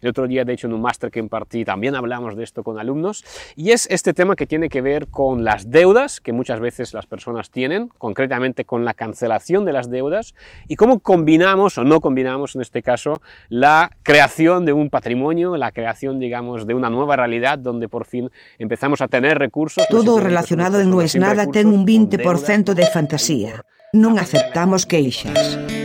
El otro día, de hecho, en un máster que impartí también hablamos de esto con alumnos, y es este tema que tiene que ver con las deudas que muchas veces las personas tienen, concretamente con la cancelación de las deudas, y cómo combinamos o no combinamos, en este caso, la creación de un patrimonio, la creación, digamos, de una nueva realidad donde por fin empezamos a tener recursos. Todo relacionado en No es Nada ten un 20% de fantasía. Non aceptamos queixas.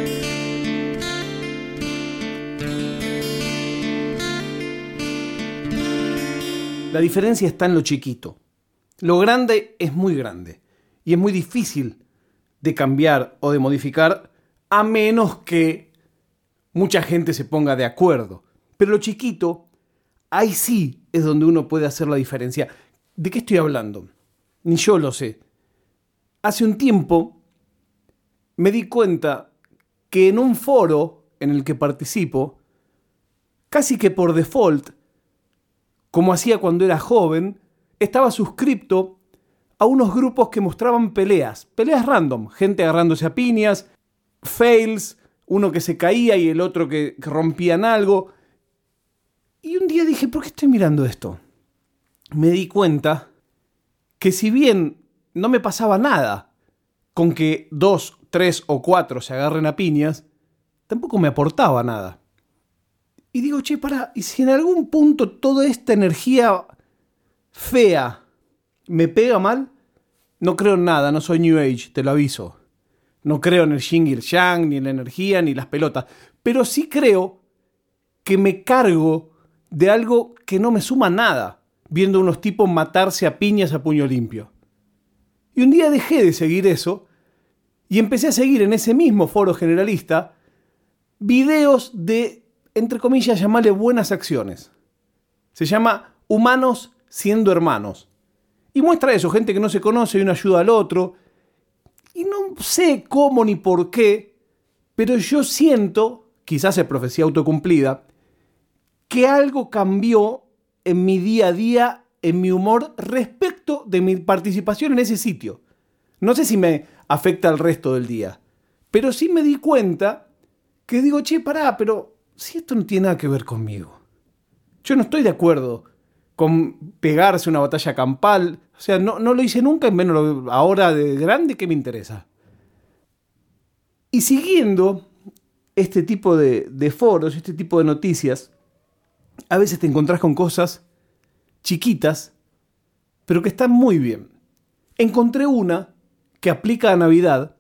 La diferencia está en lo chiquito. Lo grande es muy grande y es muy difícil de cambiar o de modificar a menos que mucha gente se ponga de acuerdo. Pero lo chiquito, ahí sí es donde uno puede hacer la diferencia. ¿De qué estoy hablando? Ni yo lo sé. Hace un tiempo me di cuenta que en un foro en el que participo, casi que por default, como hacía cuando era joven, estaba suscripto a unos grupos que mostraban peleas, peleas random, gente agarrándose a piñas, fails, uno que se caía y el otro que, rompían algo. Y un día dije, ¿por qué estoy mirando esto? Me di cuenta que si bien no me pasaba nada con que dos, tres o cuatro se agarren a piñas, tampoco me aportaba nada. Y digo, che, para, ¿y si en algún punto toda esta energía fea me pega mal? No creo en nada, no soy New Age, te lo aviso. No creo en el Xing y el ni en la energía, ni las pelotas. Pero sí creo que me cargo de algo que no me suma nada, viendo unos tipos matarse a piñas a puño limpio. Y un día dejé de seguir eso y empecé a seguir en ese mismo foro generalista videos de entre comillas, llamarle buenas acciones. Se llama Humanos siendo hermanos. Y muestra eso, gente que no se conoce y uno ayuda al otro. Y no sé cómo ni por qué, pero yo siento, quizás es profecía autocumplida, que algo cambió en mi día a día, en mi humor, respecto de mi participación en ese sitio. No sé si me afecta al resto del día, pero sí me di cuenta que digo, che, pará, pero si esto no tiene nada que ver conmigo. Yo no estoy de acuerdo con pegarse una batalla campal. O sea, no, lo hice nunca, en menos ahora de grande, ¿qué me interesa? Y siguiendo este tipo de, de foros, este tipo de noticias, a veces te encontrás con cosas chiquitas, pero que están muy bien. Encontré una que aplica a Navidad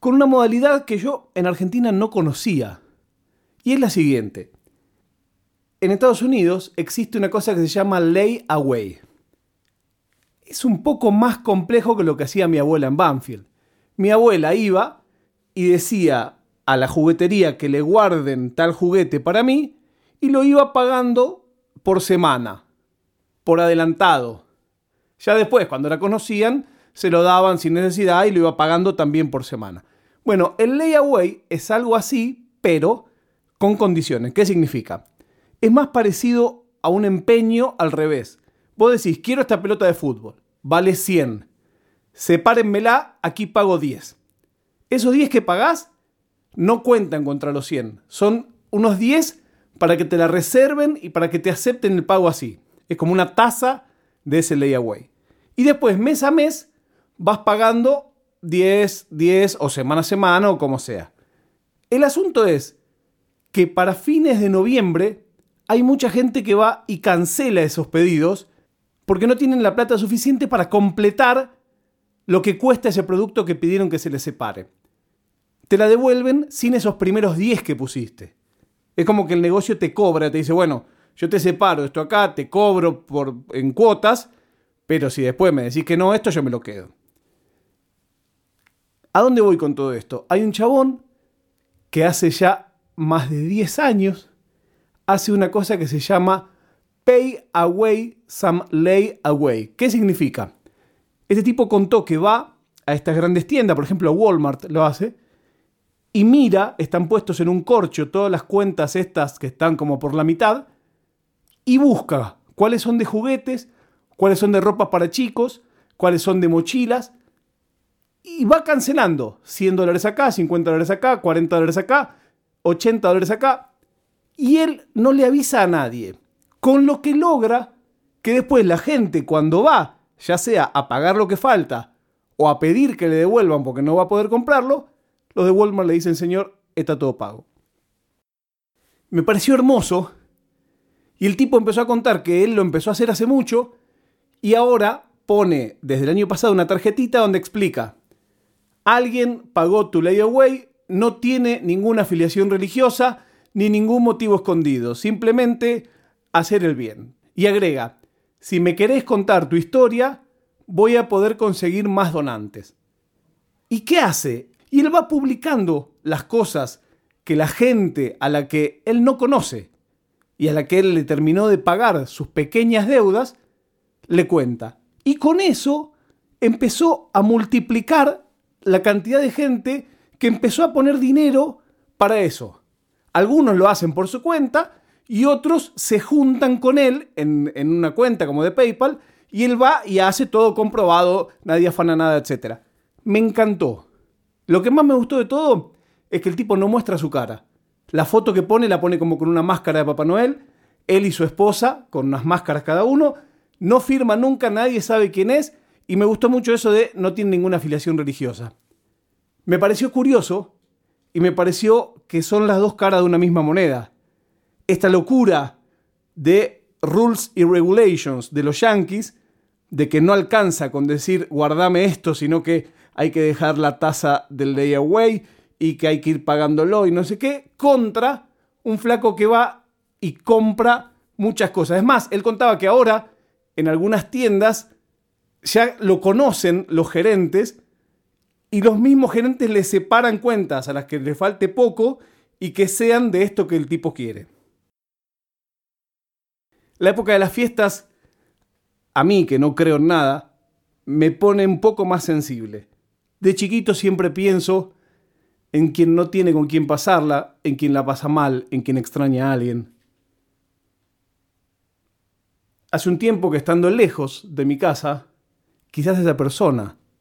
con una modalidad que yo en Argentina no conocía. Y es la siguiente. En Estados Unidos existe una cosa que se llama lay away. Es un poco más complejo que lo que hacía mi abuela en Banfield. Mi abuela iba y decía a la juguetería que le guarden tal juguete para mí y lo iba pagando por semana, por adelantado. Ya después, cuando la conocían, se lo daban sin necesidad y lo iba pagando también por semana. Bueno, el layaway es algo así, pero con condiciones. ¿Qué significa? Es más parecido a un empeño al revés. Vos decís, quiero esta pelota de fútbol, vale 100. Sepárenmela, aquí pago 10. Esos 10 que pagás no cuentan contra los 100. Son unos 10 para que te la reserven y para que te acepten el pago así. Es como una tasa de ese layaway. Y después, mes a mes, vas pagando 10, 10 o semana a semana o como sea. El asunto es, que para fines de noviembre hay mucha gente que va y cancela esos pedidos porque no tienen la plata suficiente para completar lo que cuesta ese producto que pidieron que se les separe. Te la devuelven sin esos primeros 10 que pusiste. Es como que el negocio te cobra, te dice, bueno, yo te separo esto acá, te cobro por, en cuotas, pero si después me decís que no, esto yo me lo quedo. ¿A dónde voy con todo esto? Hay un chabón que hace ya más de 10 años, hace una cosa que se llama Pay Away Some Lay Away. ¿Qué significa? Este tipo contó que va a estas grandes tiendas, por ejemplo Walmart lo hace, y mira, están puestos en un corcho todas las cuentas estas que están como por la mitad, y busca cuáles son de juguetes, cuáles son de ropa para chicos, cuáles son de mochilas, y va cancelando 100 dólares acá, 50 dólares acá, 40 dólares acá, 80 dólares acá. y él no le avisa a nadie, con lo que logra que después la gente cuando va, ya sea a pagar lo que falta o a pedir que le devuelvan porque no va a poder comprarlo, los de Walmart le dicen, señor, está todo pago. Me pareció hermoso y el tipo empezó a contar que él lo empezó a hacer hace mucho y ahora pone desde el año pasado una tarjetita donde explica, alguien pagó tu layaway, no tiene ninguna afiliación religiosa ni ningún motivo escondido, simplemente hacer el bien. Y agrega, si me querés contar tu historia, voy a poder conseguir más donantes. ¿Y qué hace? Y él va publicando las cosas que la gente a la que él no conoce y a la que él le terminó de pagar sus pequeñas deudas, le cuenta. Y con eso empezó a multiplicar la cantidad de gente que empezó a poner dinero para eso. Algunos lo hacen por su cuenta y otros se juntan con él en, una cuenta como de PayPal y él va y hace todo comprobado, nadie afana nada, etc. Me encantó. Lo que más me gustó de todo es que el tipo no muestra su cara. La foto que pone la pone como con una máscara de Papá Noel, él y su esposa con unas máscaras cada uno, no firma nunca, nadie sabe quién es y me gustó mucho eso de no tiene ninguna afiliación religiosa. Me pareció curioso y me pareció que son las dos caras de una misma moneda esta locura de rules y regulations de los yankees, de que no alcanza con decir guardame esto, sino que hay que dejar la tasa del layaway y que hay que ir pagándolo y no sé qué, contra un flaco que va y compra muchas cosas. Es más, él contaba que ahora en algunas tiendas ya lo conocen los gerentes y los mismos gerentes le separan cuentas a las que le falte poco y que sean de esto que el tipo quiere. La época de las fiestas, a mí que no creo en nada, me pone un poco más sensible. De chiquito siempre pienso en quien no tiene con quién pasarla, en quien la pasa mal, en quien extraña a alguien. Hace un tiempo que estando lejos de mi casa, quizás esa persona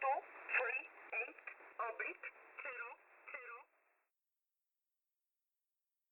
partout.